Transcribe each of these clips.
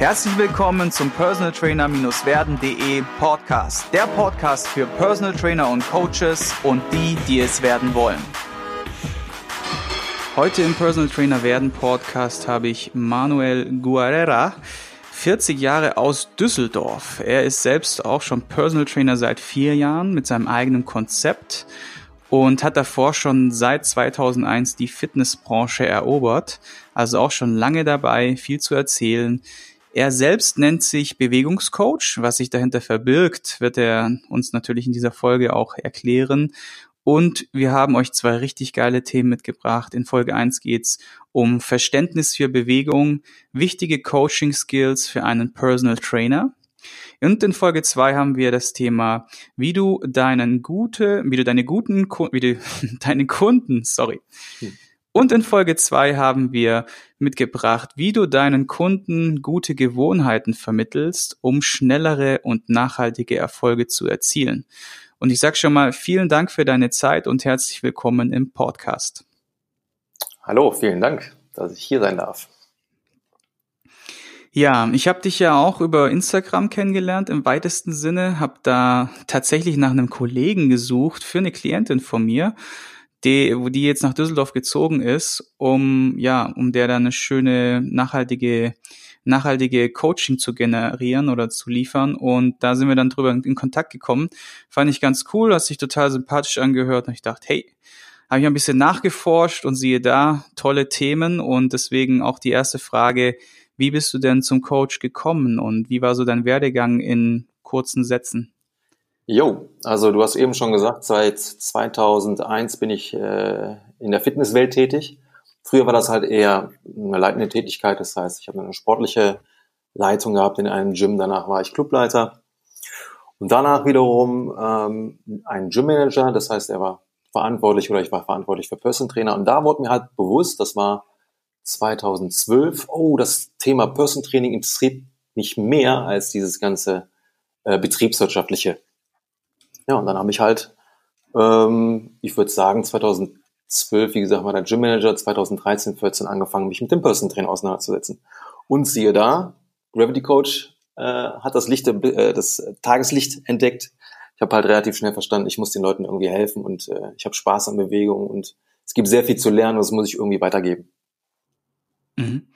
Herzlich willkommen zum Personal Trainer-werden.de Podcast. Der Podcast für Personal Trainer und Coaches und die, die es werden wollen. Heute im Personal Trainer werden Podcast habe ich Manuel Guerrera, 40 Jahre aus Düsseldorf. Er ist selbst auch schon Personal Trainer seit vier Jahren mit seinem eigenen Konzept und hat davor schon seit 2001 die Fitnessbranche erobert. Also auch schon lange dabei, viel zu erzählen. Er selbst nennt sich Bewegungscoach. Was sich dahinter verbirgt, wird er uns natürlich in dieser Folge auch erklären. Und wir haben euch zwei richtig geile Themen mitgebracht. In Folge 1 geht's um Verständnis für Bewegung, wichtige Coaching-Skills für einen Personal Trainer. Und in Folge 2 haben wir das Thema, wie du deinen gute, wie du deine guten, wie du deine Kunden, sorry, hm und in Folge zwei haben wir mitgebracht, wie du deinen Kunden gute Gewohnheiten vermittelst, um schnellere und nachhaltige Erfolge zu erzielen. Und ich sage schon mal vielen Dank für deine Zeit und herzlich willkommen im Podcast. Hallo, vielen Dank, dass ich hier sein darf. Ja, ich habe dich ja auch über Instagram kennengelernt im weitesten Sinne, habe da tatsächlich nach einem Kollegen gesucht für eine Klientin von mir die, wo die jetzt nach Düsseldorf gezogen ist, um ja, um der dann eine schöne nachhaltige nachhaltige Coaching zu generieren oder zu liefern. Und da sind wir dann drüber in Kontakt gekommen. Fand ich ganz cool, hat sich total sympathisch angehört. Und ich dachte, hey, habe ich ein bisschen nachgeforscht und siehe da, tolle Themen. Und deswegen auch die erste Frage, wie bist du denn zum Coach gekommen und wie war so dein Werdegang in kurzen Sätzen? Jo, also du hast eben schon gesagt, seit 2001 bin ich äh, in der Fitnesswelt tätig. Früher war das halt eher eine leitende Tätigkeit, das heißt, ich habe eine sportliche Leitung gehabt in einem Gym, danach war ich Clubleiter und danach wiederum ähm, ein Gymmanager, das heißt, er war verantwortlich oder ich war verantwortlich für Person Trainer und da wurde mir halt bewusst, das war 2012, oh, das Thema Person Training interessiert mich mehr als dieses ganze äh, betriebswirtschaftliche. Ja, und dann habe ich halt, ähm, ich würde sagen, 2012, wie gesagt, war der Gym Manager, 2013, 14 angefangen, mich mit dem Person Trainer auseinanderzusetzen. Und siehe da, Gravity Coach äh, hat das Licht, äh, das Tageslicht entdeckt. Ich habe halt relativ schnell verstanden, ich muss den Leuten irgendwie helfen und äh, ich habe Spaß an Bewegung und es gibt sehr viel zu lernen, das muss ich irgendwie weitergeben. Mhm.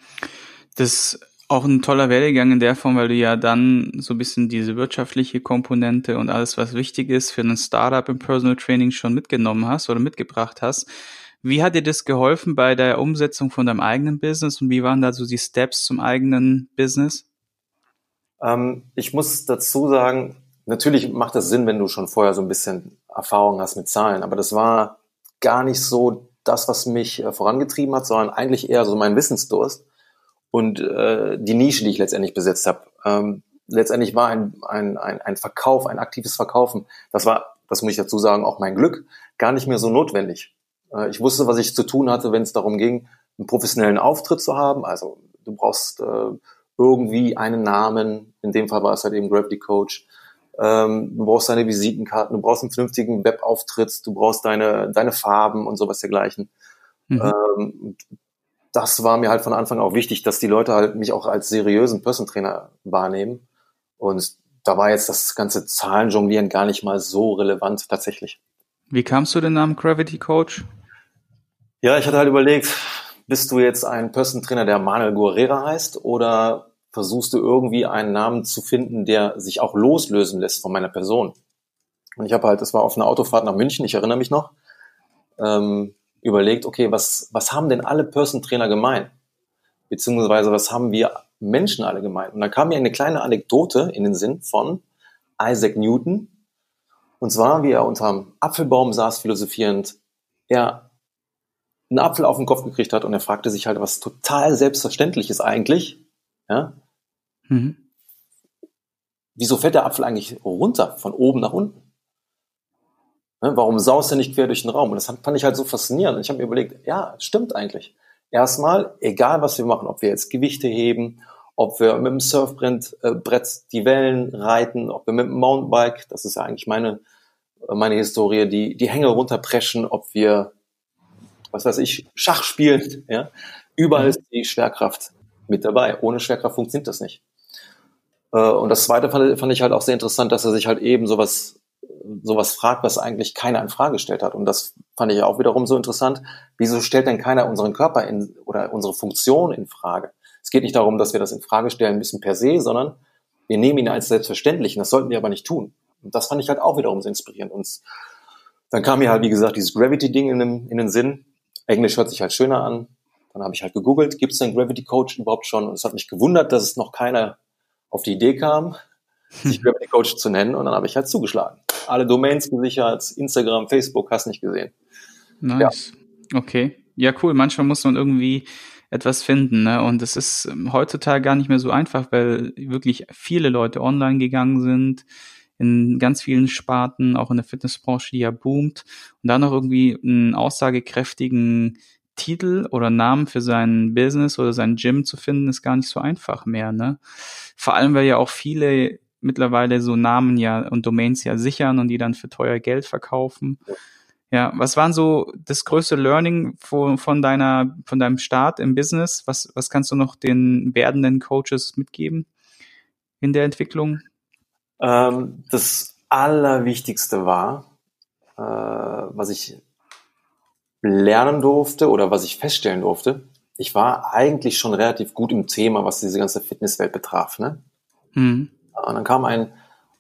Das auch ein toller Werdegang in der Form, weil du ja dann so ein bisschen diese wirtschaftliche Komponente und alles, was wichtig ist für ein Startup im Personal Training schon mitgenommen hast oder mitgebracht hast. Wie hat dir das geholfen bei der Umsetzung von deinem eigenen Business und wie waren da so die Steps zum eigenen Business? Ähm, ich muss dazu sagen, natürlich macht das Sinn, wenn du schon vorher so ein bisschen Erfahrung hast mit Zahlen, aber das war gar nicht so das, was mich äh, vorangetrieben hat, sondern eigentlich eher so mein Wissensdurst und äh, die Nische, die ich letztendlich besetzt habe. Ähm, letztendlich war ein, ein, ein, ein Verkauf, ein aktives Verkaufen, das war, das muss ich dazu sagen, auch mein Glück, gar nicht mehr so notwendig. Äh, ich wusste, was ich zu tun hatte, wenn es darum ging, einen professionellen Auftritt zu haben. Also du brauchst äh, irgendwie einen Namen, in dem Fall war es halt eben Gravity Coach. Ähm, du brauchst deine Visitenkarten, du brauchst einen vernünftigen Webauftritt, du brauchst deine, deine Farben und sowas dergleichen. Mhm. Ähm, das war mir halt von Anfang auch wichtig, dass die Leute halt mich auch als seriösen Person Trainer wahrnehmen. Und da war jetzt das ganze Zahlenjonglieren gar nicht mal so relevant tatsächlich. Wie kamst du den Namen Gravity Coach? Ja, ich hatte halt überlegt, bist du jetzt ein Person Trainer, der Manuel Guerrera heißt, oder versuchst du irgendwie einen Namen zu finden, der sich auch loslösen lässt von meiner Person? Und ich habe halt, das war auf einer Autofahrt nach München, ich erinnere mich noch. Ähm, überlegt, okay, was, was haben denn alle Person Trainer gemein? Beziehungsweise was haben wir Menschen alle gemein? Und dann kam mir eine kleine Anekdote in den Sinn von Isaac Newton. Und zwar, wie er unterm Apfelbaum saß, philosophierend, er einen Apfel auf den Kopf gekriegt hat und er fragte sich halt, was total selbstverständlich ist eigentlich, ja? Mhm. Wieso fällt der Apfel eigentlich runter, von oben nach unten? Ne, warum saust du nicht quer durch den Raum? Und das fand ich halt so faszinierend. Und ich habe mir überlegt, ja, stimmt eigentlich. Erstmal, egal was wir machen, ob wir jetzt Gewichte heben, ob wir mit dem Surfbrett äh, die Wellen reiten, ob wir mit dem Mountainbike, das ist ja eigentlich meine, äh, meine Historie, die, die Hänge runterpreschen, ob wir, was weiß ich, Schach spielen, ja. Überall ist die Schwerkraft mit dabei. Ohne Schwerkraft funktioniert das nicht. Äh, und das zweite fand ich halt auch sehr interessant, dass er sich halt eben sowas sowas fragt, was eigentlich keiner in Frage gestellt hat. Und das fand ich auch wiederum so interessant. Wieso stellt denn keiner unseren Körper in, oder unsere Funktion in Frage? Es geht nicht darum, dass wir das in Frage stellen müssen per se, sondern wir nehmen ihn als selbstverständlich. Und das sollten wir aber nicht tun. Und das fand ich halt auch wiederum so inspirierend. Und dann kam mir halt, wie gesagt, dieses Gravity-Ding in, den, in den Sinn. Englisch hört sich halt schöner an. Dann habe ich halt gegoogelt, gibt es einen Gravity Coach überhaupt schon? Und es hat mich gewundert, dass es noch keiner auf die Idee kam, sich Gravity Coach zu nennen. Und dann habe ich halt zugeschlagen. Alle Domains gesichert, Instagram, Facebook, hast nicht gesehen. Nice. Ja. Okay. Ja, cool. Manchmal muss man irgendwie etwas finden. Ne? Und es ist ähm, heutzutage gar nicht mehr so einfach, weil wirklich viele Leute online gegangen sind, in ganz vielen Sparten, auch in der Fitnessbranche, die ja boomt. Und dann noch irgendwie einen aussagekräftigen Titel oder Namen für sein Business oder sein Gym zu finden, ist gar nicht so einfach mehr. Ne? Vor allem, weil ja auch viele mittlerweile so Namen ja und Domains ja sichern und die dann für teuer Geld verkaufen. Ja, was waren so das größte Learning von, von deiner, von deinem Start im Business? Was, was kannst du noch den werdenden Coaches mitgeben in der Entwicklung? Ähm, das Allerwichtigste war, äh, was ich lernen durfte oder was ich feststellen durfte. Ich war eigentlich schon relativ gut im Thema, was diese ganze Fitnesswelt betraf. Ne? Mhm. Und dann kam ein,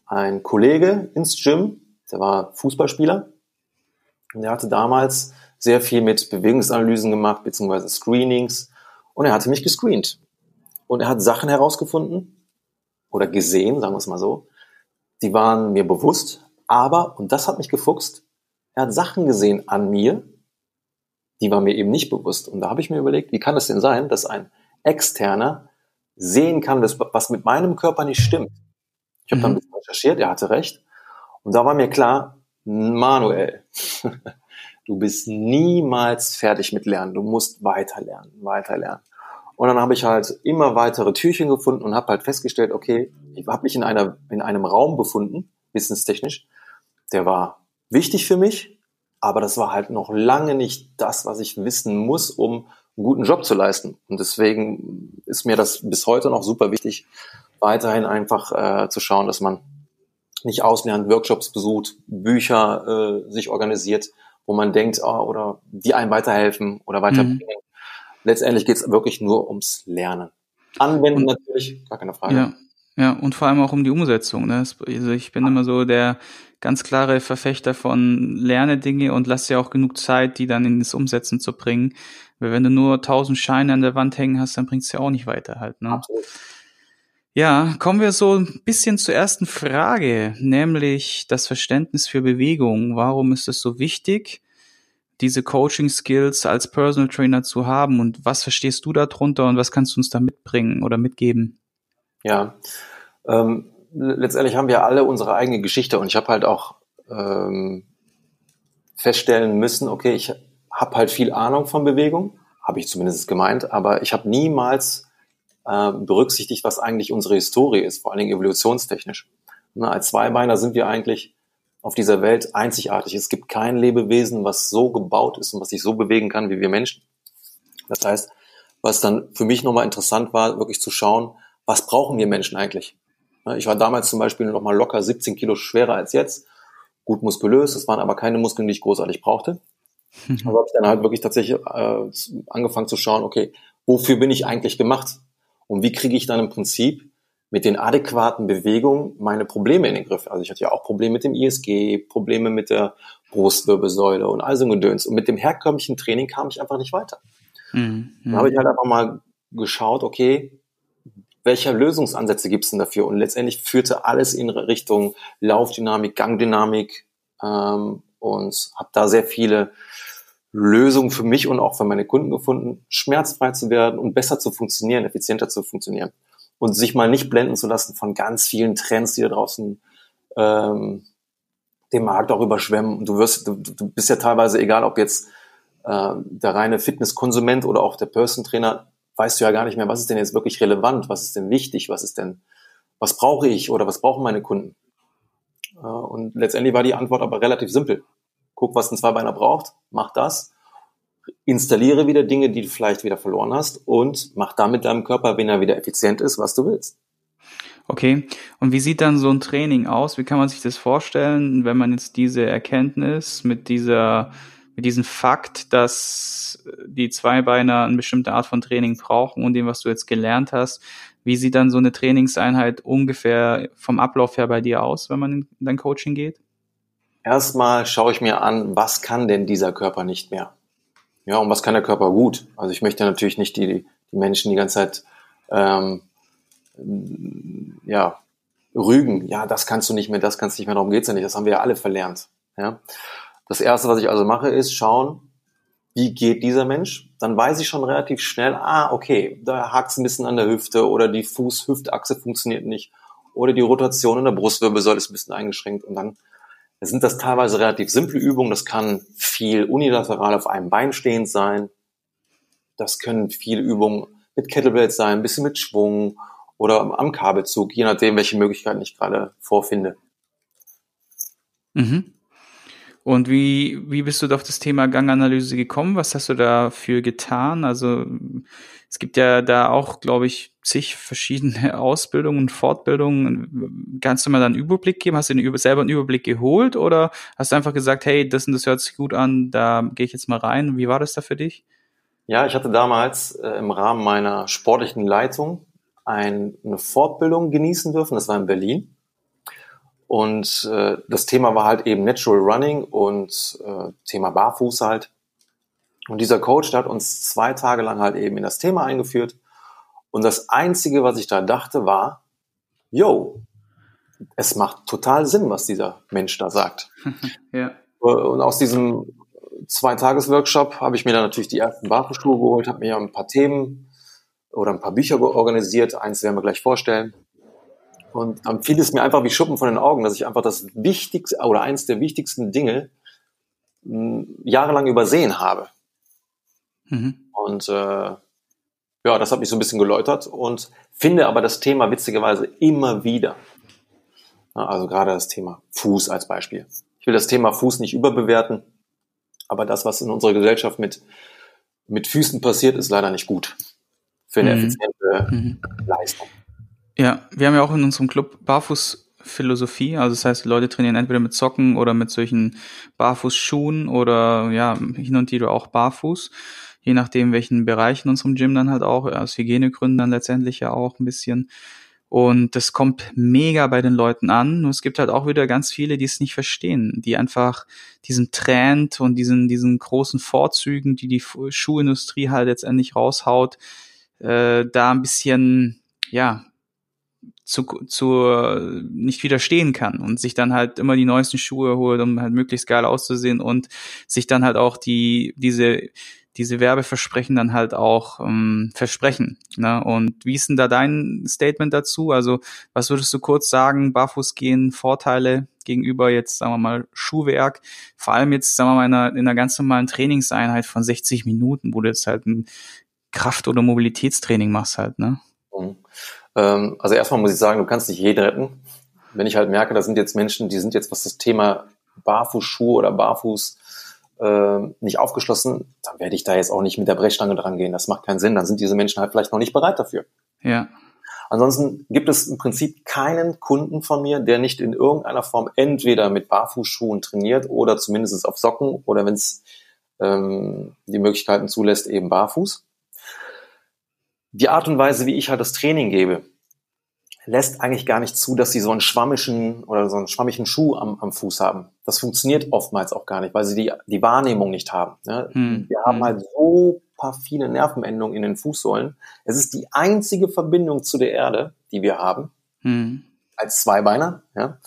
ein Kollege ins Gym, der war Fußballspieler. Und der hatte damals sehr viel mit Bewegungsanalysen gemacht, beziehungsweise Screenings. Und er hatte mich gescreent. Und er hat Sachen herausgefunden oder gesehen, sagen wir es mal so, die waren mir bewusst, aber, und das hat mich gefuchst, er hat Sachen gesehen an mir, die waren mir eben nicht bewusst. Und da habe ich mir überlegt, wie kann es denn sein, dass ein Externer sehen kann, was mit meinem Körper nicht stimmt. Ich habe mhm. dann ein bisschen recherchiert, er hatte recht. Und da war mir klar, Manuel, du bist niemals fertig mit Lernen. Du musst weiter lernen, weiter lernen. Und dann habe ich halt immer weitere Türchen gefunden und habe halt festgestellt, okay, ich habe mich in, einer, in einem Raum befunden, wissenstechnisch, der war wichtig für mich, aber das war halt noch lange nicht das, was ich wissen muss, um einen guten Job zu leisten. Und deswegen ist mir das bis heute noch super wichtig, weiterhin einfach äh, zu schauen, dass man nicht auslernt, Workshops besucht, Bücher äh, sich organisiert, wo man denkt, oh, oder die einem weiterhelfen oder weiterbringen. Mhm. Letztendlich geht es wirklich nur ums Lernen. Anwenden und, natürlich, gar keine Frage. Ja. Ja, und vor allem auch um die Umsetzung. Ne? Also ich bin immer so der ganz klare Verfechter von lerne Dinge und lass dir auch genug Zeit, die dann ins Umsetzen zu bringen. Weil wenn du nur tausend Scheine an der Wand hängen hast, dann bringt's ja auch nicht weiter halt. Ne? Absolut. Ja, kommen wir so ein bisschen zur ersten Frage, nämlich das Verständnis für Bewegung. Warum ist es so wichtig, diese Coaching-Skills als Personal Trainer zu haben und was verstehst du darunter und was kannst du uns da mitbringen oder mitgeben? Ja, ähm, letztendlich haben wir alle unsere eigene Geschichte und ich habe halt auch ähm, feststellen müssen, okay, ich habe halt viel Ahnung von Bewegung, habe ich zumindest gemeint, aber ich habe niemals äh, berücksichtigt, was eigentlich unsere Historie ist, vor allen Dingen evolutionstechnisch. Na, als Zweibeiner sind wir eigentlich auf dieser Welt einzigartig. Es gibt kein Lebewesen, was so gebaut ist und was sich so bewegen kann wie wir Menschen. Das heißt, was dann für mich nochmal interessant war, wirklich zu schauen, was brauchen wir Menschen eigentlich? Ich war damals zum Beispiel noch mal locker 17 Kilo schwerer als jetzt, gut muskulös, es waren aber keine Muskeln, die ich großartig brauchte. Also habe ich dann halt wirklich tatsächlich äh, angefangen zu schauen, okay, wofür bin ich eigentlich gemacht? Und wie kriege ich dann im Prinzip mit den adäquaten Bewegungen meine Probleme in den Griff? Also ich hatte ja auch Probleme mit dem ISG, Probleme mit der Brustwirbelsäule und all so ein Gedöns. Und mit dem herkömmlichen Training kam ich einfach nicht weiter. Mhm. Dann habe ich halt einfach mal geschaut, okay, welche Lösungsansätze gibt es denn dafür? Und letztendlich führte alles in Richtung Laufdynamik, Gangdynamik ähm, und habe da sehr viele Lösungen für mich und auch für meine Kunden gefunden, schmerzfrei zu werden und besser zu funktionieren, effizienter zu funktionieren und sich mal nicht blenden zu lassen von ganz vielen Trends, die da draußen ähm, den Markt auch überschwemmen. Du wirst, du, du bist ja teilweise egal, ob jetzt äh, der reine Fitnesskonsument oder auch der Person Trainer, weißt du ja gar nicht mehr, was ist denn jetzt wirklich relevant, was ist denn wichtig, was ist denn, was brauche ich oder was brauchen meine Kunden? Und letztendlich war die Antwort aber relativ simpel guck, was ein Zweibeiner braucht, mach das, installiere wieder Dinge, die du vielleicht wieder verloren hast und mach damit deinem Körper, wenn er wieder effizient ist, was du willst. Okay. Und wie sieht dann so ein Training aus? Wie kann man sich das vorstellen, wenn man jetzt diese Erkenntnis mit dieser, mit diesem Fakt, dass die Zweibeiner eine bestimmte Art von Training brauchen und dem, was du jetzt gelernt hast, wie sieht dann so eine Trainingseinheit ungefähr vom Ablauf her bei dir aus, wenn man in dein Coaching geht? Erstmal schaue ich mir an, was kann denn dieser Körper nicht mehr? Ja, und was kann der Körper gut? Also ich möchte natürlich nicht die, die Menschen die ganze Zeit ähm, ja, rügen. Ja, das kannst du nicht mehr, das kannst du nicht mehr, darum geht's ja nicht. Das haben wir ja alle verlernt. Ja? Das Erste, was ich also mache, ist schauen, wie geht dieser Mensch? Dann weiß ich schon relativ schnell, ah, okay, da hakt es ein bisschen an der Hüfte oder die Fuß-Hüftachse funktioniert nicht oder die Rotation in der Brustwirbelsäule ist ein bisschen eingeschränkt und dann sind das teilweise relativ simple Übungen. Das kann viel unilateral auf einem Bein stehend sein. Das können viele Übungen mit Kettlebells sein, ein bisschen mit Schwung oder am Kabelzug, je nachdem, welche Möglichkeiten ich gerade vorfinde. Mhm. Und wie, wie bist du auf das Thema Ganganalyse gekommen? Was hast du dafür getan? Also es gibt ja da auch, glaube ich, zig verschiedene Ausbildungen und Fortbildungen. Kannst du mal da einen Überblick geben? Hast du den, selber einen Überblick geholt oder hast du einfach gesagt, hey, das und das hört sich gut an, da gehe ich jetzt mal rein? Wie war das da für dich? Ja, ich hatte damals äh, im Rahmen meiner sportlichen Leitung ein, eine Fortbildung genießen dürfen. Das war in Berlin. Und äh, das Thema war halt eben Natural Running und äh, Thema Barfuß halt. Und dieser Coach, der hat uns zwei Tage lang halt eben in das Thema eingeführt. Und das Einzige, was ich da dachte, war, yo, es macht total Sinn, was dieser Mensch da sagt. ja. Und aus diesem Zwei-Tages-Workshop habe ich mir dann natürlich die ersten Barfußschuhe geholt, habe mir ein paar Themen oder ein paar Bücher organisiert. Eins werden wir gleich vorstellen. Und dann fiel es mir einfach wie Schuppen von den Augen, dass ich einfach das wichtigste oder eins der wichtigsten Dinge mh, hm, jahrelang übersehen habe. Mhm. Und äh, ja, das hat mich so ein bisschen geläutert und finde aber das Thema witzigerweise immer wieder. Ja, also gerade das Thema Fuß als Beispiel. Ich will das Thema Fuß nicht überbewerten, aber das, was in unserer Gesellschaft mit, mit Füßen passiert, ist leider nicht gut für eine mhm. effiziente mhm. Leistung. Ja, wir haben ja auch in unserem Club Barfußphilosophie, also das heißt, die Leute trainieren entweder mit Socken oder mit solchen Barfußschuhen oder ja, hin und wieder auch barfuß, je nachdem, welchen Bereich in unserem Gym dann halt auch, aus Hygienegründen dann letztendlich ja auch ein bisschen. Und das kommt mega bei den Leuten an. Nur es gibt halt auch wieder ganz viele, die es nicht verstehen, die einfach diesen Trend und diesen, diesen großen Vorzügen, die die Schuhindustrie halt letztendlich raushaut, äh, da ein bisschen, ja, zu, zu nicht widerstehen kann und sich dann halt immer die neuesten Schuhe holt, um halt möglichst geil auszusehen und sich dann halt auch die diese diese Werbeversprechen dann halt auch ähm, versprechen. Ne? Und wie ist denn da dein Statement dazu? Also was würdest du kurz sagen, Barfuß gehen, Vorteile gegenüber jetzt, sagen wir mal, Schuhwerk, vor allem jetzt, sagen wir mal, in einer, in einer ganz normalen Trainingseinheit von 60 Minuten, wo du jetzt halt ein Kraft- oder Mobilitätstraining machst halt, ne? Mhm. Ähm, also erstmal muss ich sagen, du kannst nicht jeden retten. Wenn ich halt merke, da sind jetzt Menschen, die sind jetzt, was das Thema Barfußschuhe oder Barfuß äh, nicht aufgeschlossen, dann werde ich da jetzt auch nicht mit der Brechstange dran gehen. Das macht keinen Sinn. Dann sind diese Menschen halt vielleicht noch nicht bereit dafür. Ja. Ansonsten gibt es im Prinzip keinen Kunden von mir, der nicht in irgendeiner Form entweder mit Barfußschuhen trainiert oder zumindest auf Socken oder wenn es ähm, die Möglichkeiten zulässt, eben barfuß die Art und Weise, wie ich halt das Training gebe, lässt eigentlich gar nicht zu, dass sie so einen schwammischen oder so einen schwammigen Schuh am, am Fuß haben. Das funktioniert oftmals auch gar nicht, weil sie die, die Wahrnehmung nicht haben. Ne? Hm. Wir haben hm. halt so paar viele Nervenendungen in den Fußsohlen. Es ist die einzige Verbindung zu der Erde, die wir haben, hm. als Zweibeiner. Ja?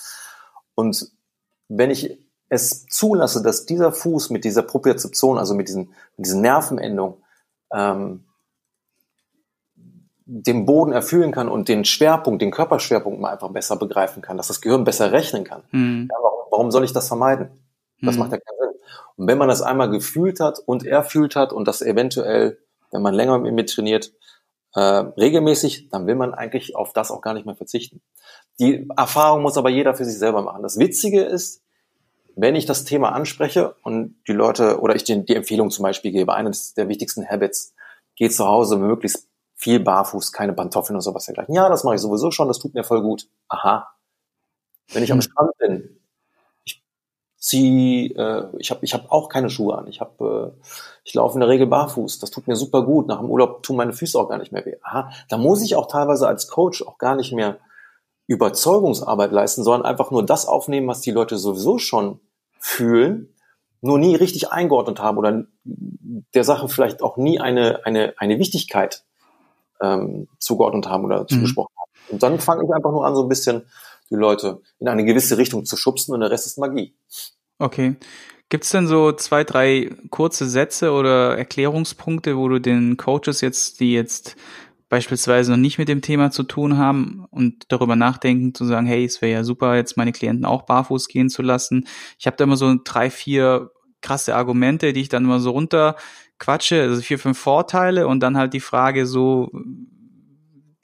Und wenn ich es zulasse, dass dieser Fuß mit dieser Propriozeption, also mit diesen, mit diesen Nervenendungen, ähm, den Boden erfüllen kann und den Schwerpunkt, den Körperschwerpunkt mal einfach besser begreifen kann, dass das Gehirn besser rechnen kann. Mhm. Ja, warum, warum, soll ich das vermeiden? Das mhm. macht ja keinen Sinn. Und wenn man das einmal gefühlt hat und erfühlt hat und das eventuell, wenn man länger mit mir trainiert, äh, regelmäßig, dann will man eigentlich auf das auch gar nicht mehr verzichten. Die Erfahrung muss aber jeder für sich selber machen. Das Witzige ist, wenn ich das Thema anspreche und die Leute oder ich die, die Empfehlung zum Beispiel gebe, eines der wichtigsten Habits, geh zu Hause möglichst viel barfuß, keine Pantoffeln und sowas dergleichen. Ja, das mache ich sowieso schon, das tut mir voll gut. Aha. Wenn ich am hm. Strand bin, ich zieh, äh, ich habe ich hab auch keine Schuhe an. Ich habe, äh, ich laufe in der Regel barfuß. Das tut mir super gut. Nach dem Urlaub tun meine Füße auch gar nicht mehr weh. Aha. Da muss ich auch teilweise als Coach auch gar nicht mehr Überzeugungsarbeit leisten, sondern einfach nur das aufnehmen, was die Leute sowieso schon fühlen, nur nie richtig eingeordnet haben oder der Sache vielleicht auch nie eine, eine, eine Wichtigkeit ähm, zugeordnet haben oder mhm. zugesprochen haben. Und dann fange ich einfach nur an, so ein bisschen die Leute in eine gewisse Richtung zu schubsen und der Rest ist Magie. Okay. Gibt's denn so zwei, drei kurze Sätze oder Erklärungspunkte, wo du den Coaches jetzt, die jetzt beispielsweise noch nicht mit dem Thema zu tun haben und darüber nachdenken, zu sagen, hey, es wäre ja super, jetzt meine Klienten auch barfuß gehen zu lassen. Ich habe da immer so drei, vier krasse Argumente, die ich dann immer so runter quatsche, also vier, fünf Vorteile und dann halt die Frage so,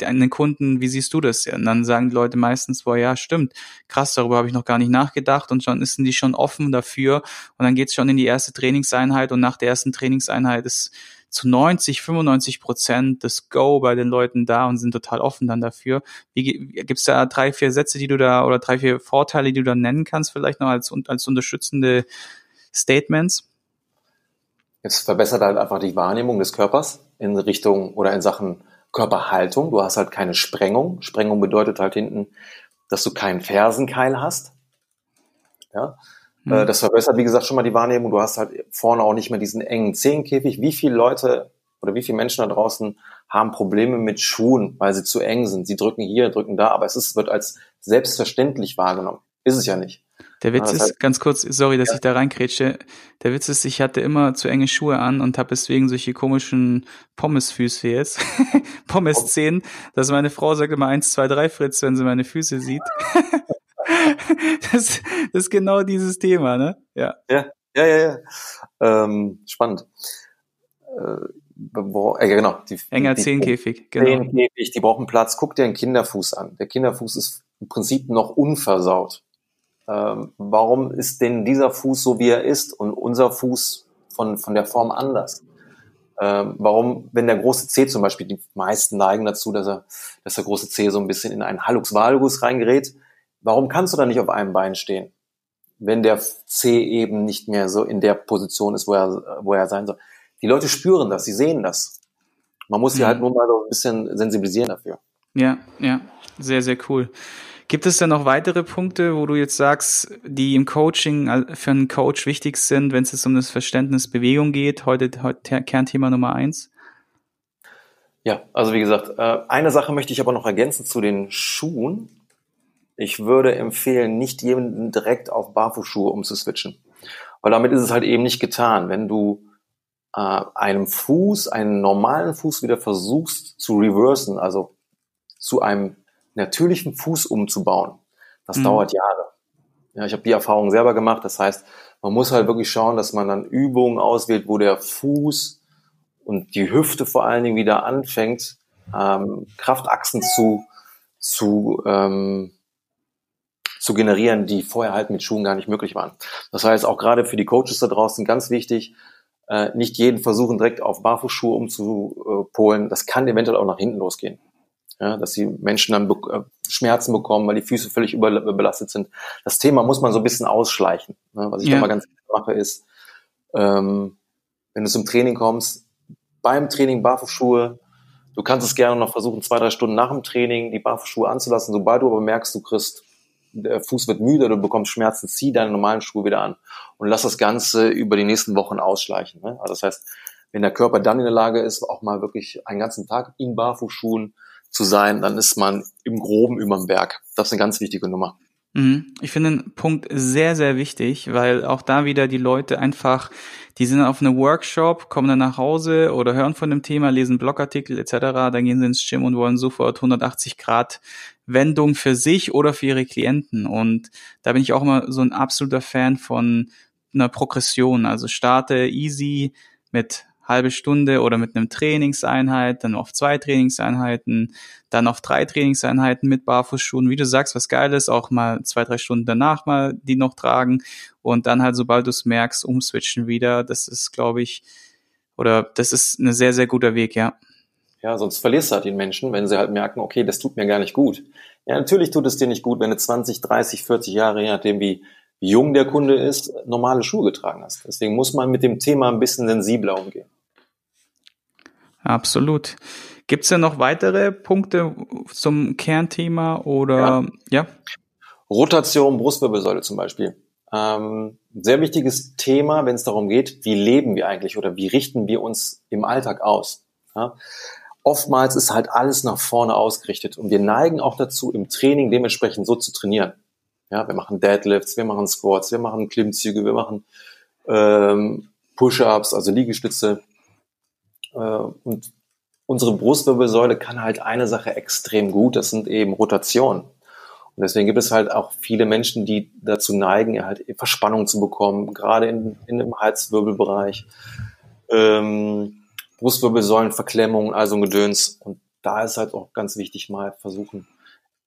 einen Kunden, wie siehst du das? Und dann sagen die Leute meistens, boah, ja, stimmt, krass, darüber habe ich noch gar nicht nachgedacht und schon sind die schon offen dafür und dann geht's schon in die erste Trainingseinheit und nach der ersten Trainingseinheit ist zu 90, 95 Prozent das Go bei den Leuten da und sind total offen dann dafür. Wie gibt's da drei, vier Sätze, die du da oder drei, vier Vorteile, die du da nennen kannst, vielleicht noch als, als unterstützende Statements? Es verbessert halt einfach die Wahrnehmung des Körpers in Richtung oder in Sachen Körperhaltung. Du hast halt keine Sprengung. Sprengung bedeutet halt hinten, dass du keinen Fersenkeil hast. Ja. Mhm. Das verbessert, wie gesagt, schon mal die Wahrnehmung. Du hast halt vorne auch nicht mehr diesen engen Zehenkäfig. Wie viele Leute oder wie viele Menschen da draußen haben Probleme mit Schuhen, weil sie zu eng sind? Sie drücken hier, drücken da, aber es ist, wird als selbstverständlich wahrgenommen. Ist es ja nicht. Der Witz ja, ist, ganz kurz, sorry, dass ja. ich da reinkrätsche. Der Witz ist, ich hatte immer zu enge Schuhe an und habe deswegen solche komischen Pommesfüße jetzt. Pommes-Zehen, dass meine Frau sagt immer eins, zwei, drei Fritz, wenn sie meine Füße sieht. das, das ist genau dieses Thema, ne? Ja. Ja, ja, ja, ja. Ähm, spannend. Äh, wo, äh, genau. Die, Enger Zehenkäfig, genau. Zehenkäfig, die brauchen Platz. Guck dir einen Kinderfuß an. Der Kinderfuß ist im Prinzip noch unversaut ähm, warum ist denn dieser Fuß so, wie er ist und unser Fuß von, von der Form anders? Ähm, warum, wenn der große C zum Beispiel, die meisten neigen dazu, dass, er, dass der große C so ein bisschen in einen Hallux Valgus reingerät, warum kannst du da nicht auf einem Bein stehen? Wenn der C eben nicht mehr so in der Position ist, wo er, wo er sein soll. Die Leute spüren das, sie sehen das. Man muss sie mhm. halt nur mal so ein bisschen sensibilisieren dafür. Ja, ja, sehr, sehr cool. Gibt es denn noch weitere Punkte, wo du jetzt sagst, die im Coaching für einen Coach wichtig sind, wenn es jetzt um das Verständnis Bewegung geht? Heute, heute Kernthema Nummer eins. Ja, also wie gesagt, äh, eine Sache möchte ich aber noch ergänzen zu den Schuhen. Ich würde empfehlen, nicht jemanden direkt auf Barfußschuhe umzuswitchen. Weil damit ist es halt eben nicht getan. Wenn du äh, einem Fuß, einen normalen Fuß wieder versuchst zu reversen, also zu einem natürlichen Fuß umzubauen, das mhm. dauert Jahre. Ja, ich habe die Erfahrung selber gemacht. Das heißt, man muss halt wirklich schauen, dass man dann Übungen auswählt, wo der Fuß und die Hüfte vor allen Dingen wieder anfängt, ähm, Kraftachsen zu, zu, ähm, zu generieren, die vorher halt mit Schuhen gar nicht möglich waren. Das heißt, auch gerade für die Coaches da draußen ganz wichtig, äh, nicht jeden versuchen, direkt auf Barfußschuhe umzupolen. Das kann eventuell auch nach hinten losgehen ja, dass die Menschen dann be äh, Schmerzen bekommen, weil die Füße völlig überbelastet sind. Das Thema muss man so ein bisschen ausschleichen. Ne? Was ich ja. da mal ganz mache ist, ähm, wenn du zum Training kommst, beim Training Barfußschuhe, du kannst es gerne noch versuchen, zwei, drei Stunden nach dem Training die Barfußschuhe anzulassen. Sobald du aber merkst, du kriegst, der Fuß wird müde, du bekommst Schmerzen, zieh deine normalen Schuhe wieder an und lass das Ganze über die nächsten Wochen ausschleichen. Ne? Also das heißt, wenn der Körper dann in der Lage ist, auch mal wirklich einen ganzen Tag in Barfußschuhen zu sein, dann ist man im Groben über dem Berg. Das ist eine ganz wichtige Nummer. Mhm. Ich finde den Punkt sehr, sehr wichtig, weil auch da wieder die Leute einfach, die sind auf einem Workshop, kommen dann nach Hause oder hören von dem Thema, lesen Blogartikel etc., dann gehen sie ins Gym und wollen sofort 180 Grad Wendung für sich oder für ihre Klienten. Und da bin ich auch immer so ein absoluter Fan von einer Progression. Also starte easy mit halbe Stunde oder mit einem Trainingseinheit, dann auf zwei Trainingseinheiten, dann auf drei Trainingseinheiten mit Barfußschuhen, wie du sagst, was geil ist, auch mal zwei, drei Stunden danach mal die noch tragen und dann halt, sobald du es merkst, umswitchen wieder. Das ist, glaube ich, oder das ist ein sehr, sehr guter Weg, ja. Ja, sonst verlierst du halt den Menschen, wenn sie halt merken, okay, das tut mir gar nicht gut. Ja, natürlich tut es dir nicht gut, wenn du 20, 30, 40 Jahre, je nachdem wie jung der Kunde ist, normale Schuhe getragen hast. Deswegen muss man mit dem Thema ein bisschen sensibler umgehen. Absolut. Gibt es denn noch weitere Punkte zum Kernthema oder ja? ja? Rotation Brustwirbelsäule zum Beispiel. Ähm, sehr wichtiges Thema, wenn es darum geht, wie leben wir eigentlich oder wie richten wir uns im Alltag aus. Ja? Oftmals ist halt alles nach vorne ausgerichtet und wir neigen auch dazu, im Training dementsprechend so zu trainieren. Ja, wir machen Deadlifts, wir machen Squats, wir machen Klimmzüge, wir machen ähm, Push-ups, also Liegestütze. Äh, und unsere Brustwirbelsäule kann halt eine Sache extrem gut, das sind eben Rotationen. Und deswegen gibt es halt auch viele Menschen, die dazu neigen, halt Verspannung zu bekommen, gerade in, in dem Halswirbelbereich, ähm, Brustwirbelsäulenverklemmung, also ein Gedöns. Und da ist halt auch ganz wichtig, mal versuchen,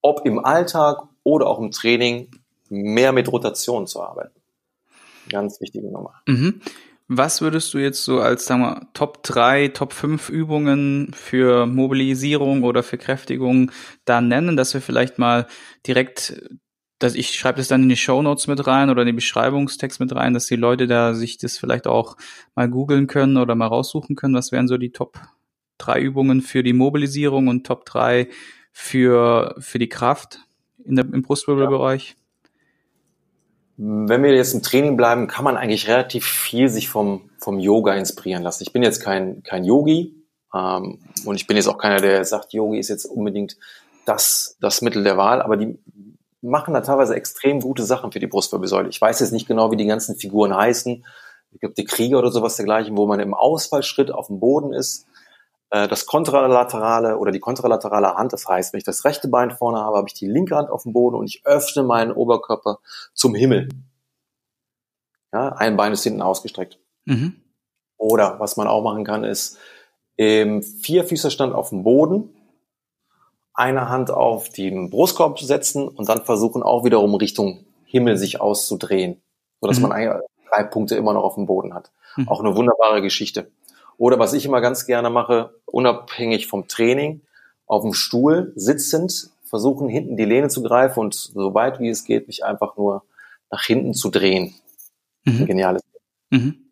ob im Alltag oder auch im Training, mehr mit Rotation zu arbeiten. Ganz wichtige Nummer. Mhm. Was würdest du jetzt so als sagen wir, Top 3, Top 5 Übungen für Mobilisierung oder für Kräftigung da nennen, dass wir vielleicht mal direkt, dass ich schreibe das dann in die Show Notes mit rein oder in den Beschreibungstext mit rein, dass die Leute da sich das vielleicht auch mal googeln können oder mal raussuchen können. Was wären so die Top 3 Übungen für die Mobilisierung und Top 3 für, für die Kraft in der, im Brustwirbelbereich? Wenn wir jetzt im Training bleiben, kann man eigentlich relativ viel sich vom, vom Yoga inspirieren lassen. Ich bin jetzt kein, kein Yogi ähm, und ich bin jetzt auch keiner, der sagt, Yogi ist jetzt unbedingt das, das Mittel der Wahl, aber die machen da teilweise extrem gute Sachen für die Brustwirbelsäule. Ich weiß jetzt nicht genau, wie die ganzen Figuren heißen. Ich glaube, die Krieger oder sowas dergleichen, wo man im Ausfallschritt auf dem Boden ist äh, das kontralaterale oder die kontralaterale Hand. Das heißt, wenn ich das rechte Bein vorne habe, habe ich die linke Hand auf dem Boden und ich öffne meinen Oberkörper zum Himmel. Ja, ein Bein ist hinten ausgestreckt. Mhm. Oder was man auch machen kann, ist im Vierfüßerstand auf dem Boden eine Hand auf den Brustkorb setzen und dann versuchen auch wiederum Richtung Himmel sich auszudrehen, sodass mhm. man drei Punkte immer noch auf dem Boden hat. Mhm. Auch eine wunderbare Geschichte. Oder was ich immer ganz gerne mache, unabhängig vom Training, auf dem Stuhl sitzend, versuchen hinten die Lehne zu greifen und so weit wie es geht, mich einfach nur nach hinten zu drehen. Mhm. Geniales. Mhm.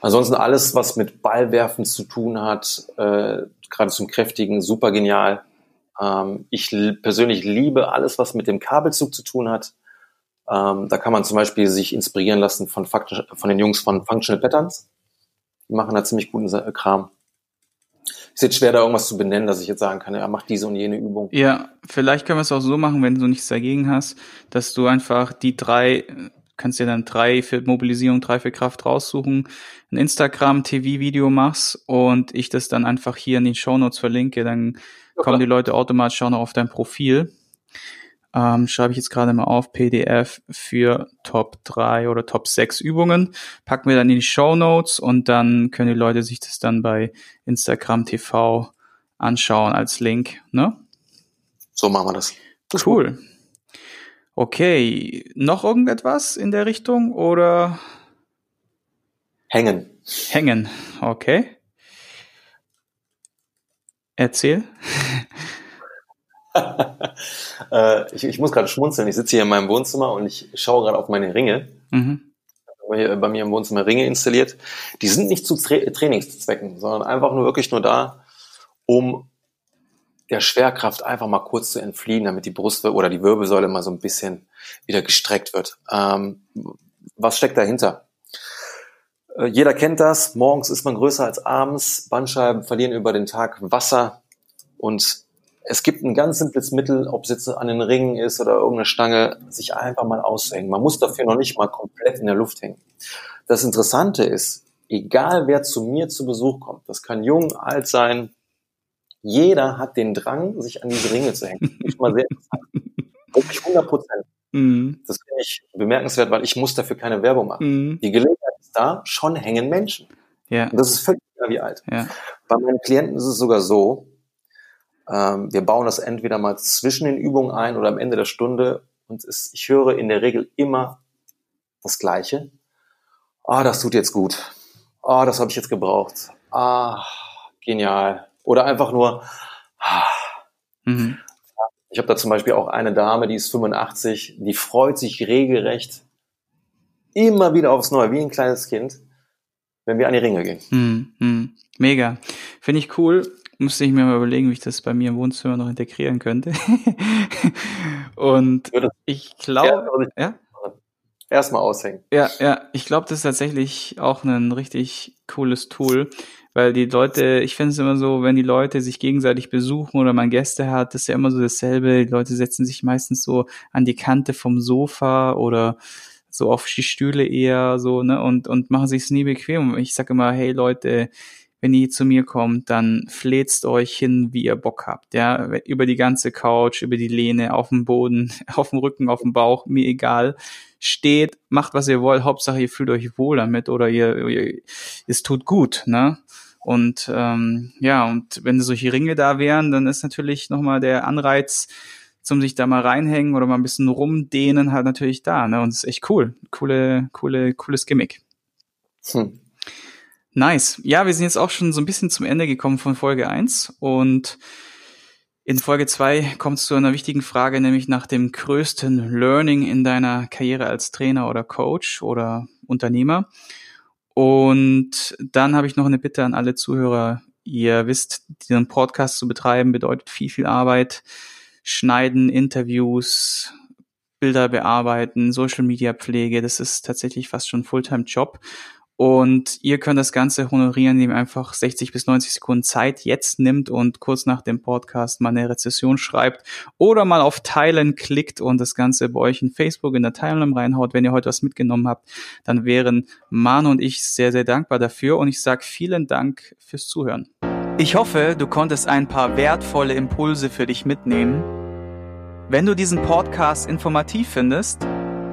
Ansonsten alles, was mit Ballwerfen zu tun hat, äh, gerade zum Kräftigen, super genial. Ähm, ich persönlich liebe alles, was mit dem Kabelzug zu tun hat. Ähm, da kann man zum Beispiel sich inspirieren lassen von, von den Jungs von Functional Patterns. Die machen da ziemlich guten Kram. Ist jetzt schwer, da irgendwas zu benennen, dass ich jetzt sagen kann, ja, mach diese und jene Übung. Ja, vielleicht können wir es auch so machen, wenn du nichts dagegen hast, dass du einfach die drei, kannst dir dann drei für Mobilisierung, drei für Kraft raussuchen, ein Instagram-TV-Video machst und ich das dann einfach hier in den Shownotes verlinke, dann ja, kommen die Leute automatisch auch noch auf dein Profil ähm, schreibe ich jetzt gerade mal auf, PDF für Top 3 oder Top 6 Übungen. Packen wir dann in die Show Notes und dann können die Leute sich das dann bei Instagram TV anschauen als Link. Ne? So machen wir das. das cool. Okay, noch irgendetwas in der Richtung oder? Hängen. Hängen, okay. Erzähl. äh, ich, ich, muss gerade schmunzeln. Ich sitze hier in meinem Wohnzimmer und ich schaue gerade auf meine Ringe. Mhm. Bei, bei mir im Wohnzimmer Ringe installiert. Die sind nicht zu Tra Trainingszwecken, sondern einfach nur wirklich nur da, um der Schwerkraft einfach mal kurz zu entfliehen, damit die Brust oder die Wirbelsäule mal so ein bisschen wieder gestreckt wird. Ähm, was steckt dahinter? Äh, jeder kennt das. Morgens ist man größer als abends. Bandscheiben verlieren über den Tag Wasser und es gibt ein ganz simples Mittel, ob es jetzt an den Ringen ist oder irgendeine Stange, sich einfach mal auszuhängen. Man muss dafür noch nicht mal komplett in der Luft hängen. Das Interessante ist, egal wer zu mir zu Besuch kommt, das kann jung, alt sein, jeder hat den Drang, sich an diese Ringe zu hängen. Das ist mal sehr interessant. Wirklich 100 Prozent. Mhm. Das finde ich bemerkenswert, weil ich muss dafür keine Werbung machen. Mhm. Die Gelegenheit ist da, schon hängen Menschen. Ja. Und das ist völlig egal wie alt. Ja. Bei meinen Klienten ist es sogar so, ähm, wir bauen das entweder mal zwischen den Übungen ein oder am Ende der Stunde. Und es, ich höre in der Regel immer das Gleiche. Ah, das tut jetzt gut. Ah, das habe ich jetzt gebraucht. Ah, genial. Oder einfach nur, mhm. ich habe da zum Beispiel auch eine Dame, die ist 85, die freut sich regelrecht immer wieder aufs Neue, wie ein kleines Kind, wenn wir an die Ringe gehen. Mhm. Mhm. Mega. Finde ich cool. Musste ich mir mal überlegen, wie ich das bei mir im Wohnzimmer noch integrieren könnte. Und ich glaube, ja? Erstmal aushängen. Ja, ja, ich glaube, das ist tatsächlich auch ein richtig cooles Tool, weil die Leute, ich finde es immer so, wenn die Leute sich gegenseitig besuchen oder man Gäste hat, das ist ja immer so dasselbe. Die Leute setzen sich meistens so an die Kante vom Sofa oder so auf die Stühle eher so, ne, und, und machen sich's nie bequem. Ich sage immer, hey Leute, wenn ihr zu mir kommt, dann fläzt euch hin, wie ihr Bock habt, ja, über die ganze Couch, über die Lehne, auf dem Boden, auf dem Rücken, auf dem Bauch, mir egal. Steht, macht was ihr wollt, Hauptsache ihr fühlt euch wohl damit oder ihr, ihr es tut gut, ne? Und ähm, ja, und wenn solche Ringe da wären, dann ist natürlich nochmal der Anreiz, zum sich da mal reinhängen oder mal ein bisschen rumdehnen halt natürlich da, ne? Und es ist echt cool. Coole, coole, cooles Gimmick. Hm. Nice. Ja, wir sind jetzt auch schon so ein bisschen zum Ende gekommen von Folge 1 und in Folge 2 kommt es zu einer wichtigen Frage, nämlich nach dem größten Learning in deiner Karriere als Trainer oder Coach oder Unternehmer. Und dann habe ich noch eine Bitte an alle Zuhörer. Ihr wisst, diesen Podcast zu betreiben bedeutet viel, viel Arbeit. Schneiden, Interviews, Bilder bearbeiten, Social Media Pflege, das ist tatsächlich fast schon Fulltime Job. Und ihr könnt das Ganze honorieren, indem ihr einfach 60 bis 90 Sekunden Zeit jetzt nimmt und kurz nach dem Podcast mal eine Rezession schreibt oder mal auf Teilen klickt und das Ganze bei euch in Facebook in der Teilnahme reinhaut. Wenn ihr heute was mitgenommen habt, dann wären Manu und ich sehr, sehr dankbar dafür und ich sage vielen Dank fürs Zuhören. Ich hoffe, du konntest ein paar wertvolle Impulse für dich mitnehmen. Wenn du diesen Podcast informativ findest,